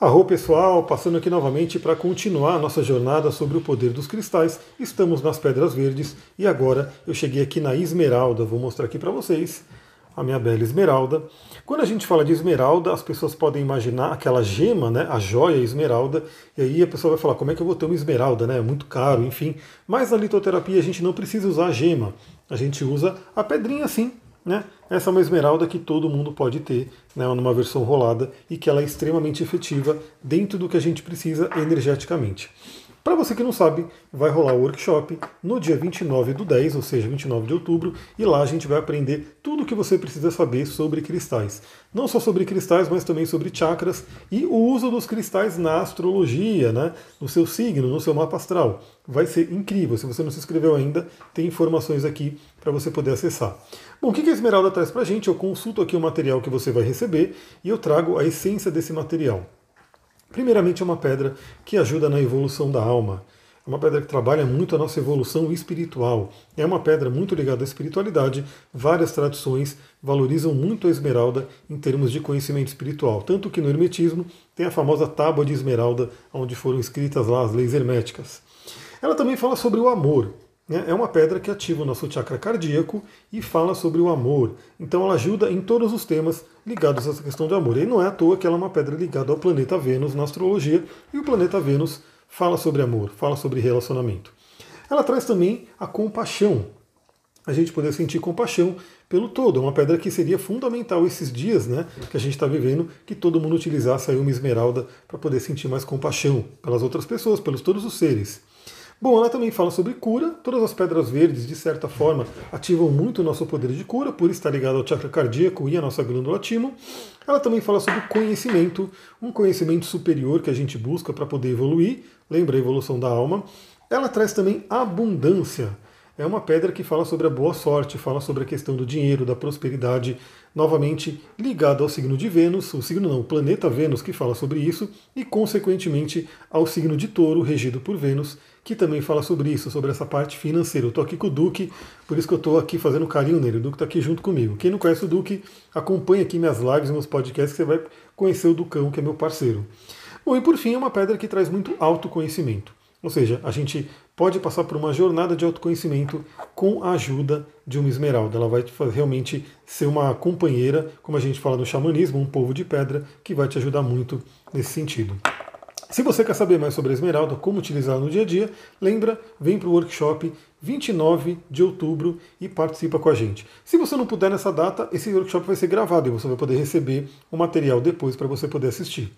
Arro pessoal, passando aqui novamente para continuar a nossa jornada sobre o poder dos cristais. Estamos nas pedras verdes e agora eu cheguei aqui na esmeralda. Vou mostrar aqui para vocês a minha bela esmeralda. Quando a gente fala de esmeralda, as pessoas podem imaginar aquela gema, né, a joia esmeralda, e aí a pessoa vai falar, como é que eu vou ter uma esmeralda, né? É muito caro, enfim. Mas na litoterapia a gente não precisa usar a gema, a gente usa a pedrinha assim, né? Essa é uma esmeralda que todo mundo pode ter, né, numa versão rolada, e que ela é extremamente efetiva dentro do que a gente precisa energeticamente. Para você que não sabe, vai rolar o workshop no dia 29 do 10, ou seja, 29 de outubro, e lá a gente vai aprender tudo o que você precisa saber sobre cristais. Não só sobre cristais, mas também sobre chakras e o uso dos cristais na astrologia, né? no seu signo, no seu mapa astral. Vai ser incrível. Se você não se inscreveu ainda, tem informações aqui para você poder acessar. Bom, o que a Esmeralda traz para a gente? Eu consulto aqui o material que você vai receber e eu trago a essência desse material. Primeiramente, é uma pedra que ajuda na evolução da alma. É uma pedra que trabalha muito a nossa evolução espiritual. É uma pedra muito ligada à espiritualidade. Várias tradições valorizam muito a esmeralda em termos de conhecimento espiritual. Tanto que no Hermetismo tem a famosa tábua de esmeralda, onde foram escritas lá as leis herméticas. Ela também fala sobre o amor. Né? É uma pedra que ativa o nosso chakra cardíaco e fala sobre o amor. Então ela ajuda em todos os temas ligados a essa questão de amor. E não é à toa que ela é uma pedra ligada ao planeta Vênus na astrologia, e o planeta Vênus fala sobre amor, fala sobre relacionamento. Ela traz também a compaixão. A gente poder sentir compaixão pelo todo. É uma pedra que seria fundamental esses dias né, que a gente está vivendo, que todo mundo utilizasse aí uma esmeralda para poder sentir mais compaixão pelas outras pessoas, pelos todos os seres. Bom, ela também fala sobre cura. Todas as pedras verdes, de certa forma, ativam muito o nosso poder de cura, por estar ligado ao chakra cardíaco e à nossa glândula timo. Ela também fala sobre conhecimento, um conhecimento superior que a gente busca para poder evoluir. Lembra a evolução da alma. Ela traz também abundância. É uma pedra que fala sobre a boa sorte, fala sobre a questão do dinheiro, da prosperidade, novamente ligado ao signo de Vênus, o signo não, o planeta Vênus que fala sobre isso, e consequentemente ao signo de Touro, regido por Vênus, que também fala sobre isso, sobre essa parte financeira. Eu estou aqui com o Duque, por isso que eu estou aqui fazendo carinho nele. O Duque está aqui junto comigo. Quem não conhece o Duque, acompanha aqui minhas lives, meus podcasts, que você vai conhecer o Ducão, que é meu parceiro. Bom, e por fim, é uma pedra que traz muito autoconhecimento. Ou seja, a gente pode passar por uma jornada de autoconhecimento com a ajuda de uma esmeralda. Ela vai realmente ser uma companheira, como a gente fala no xamanismo, um povo de pedra, que vai te ajudar muito nesse sentido. Se você quer saber mais sobre a esmeralda, como utilizá-la no dia a dia, lembra, vem para o workshop 29 de outubro e participa com a gente. Se você não puder nessa data, esse workshop vai ser gravado e você vai poder receber o material depois para você poder assistir.